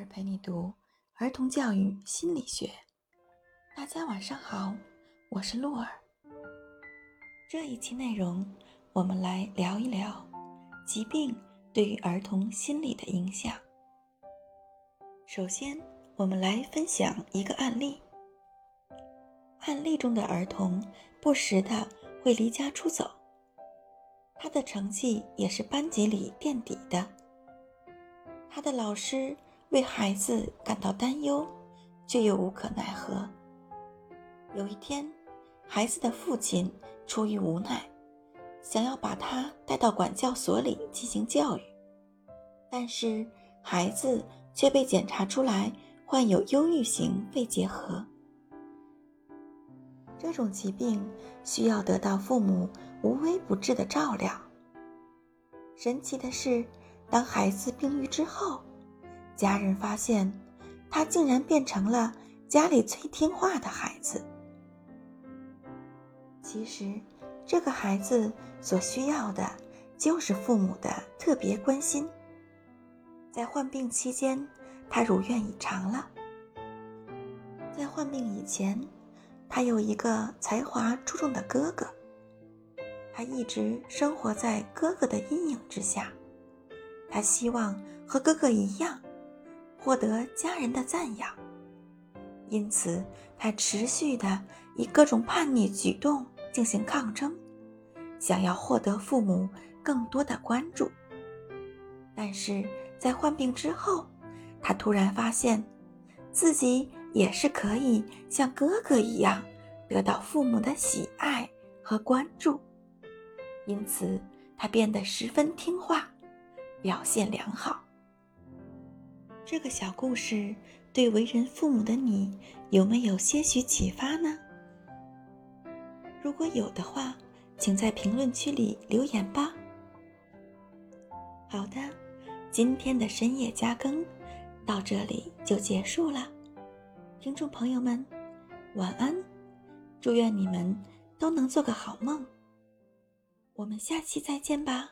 儿陪你读儿童教育心理学。大家晚上好，我是露儿。这一期内容，我们来聊一聊疾病对于儿童心理的影响。首先，我们来分享一个案例。案例中的儿童不时的会离家出走，他的成绩也是班级里垫底的。他的老师。为孩子感到担忧，却又无可奈何。有一天，孩子的父亲出于无奈，想要把他带到管教所里进行教育，但是孩子却被检查出来患有忧郁型肺结核。这种疾病需要得到父母无微不至的照料。神奇的是，当孩子病愈之后。家人发现，他竟然变成了家里最听话的孩子。其实，这个孩子所需要的就是父母的特别关心。在患病期间，他如愿以偿了。在患病以前，他有一个才华出众的哥哥，他一直生活在哥哥的阴影之下。他希望和哥哥一样。获得家人的赞扬，因此他持续的以各种叛逆举动进行抗争，想要获得父母更多的关注。但是在患病之后，他突然发现，自己也是可以像哥哥一样得到父母的喜爱和关注，因此他变得十分听话，表现良好。这个小故事对为人父母的你有没有些许启发呢？如果有的话，请在评论区里留言吧。好的，今天的深夜加更到这里就结束了，听众朋友们，晚安，祝愿你们都能做个好梦。我们下期再见吧。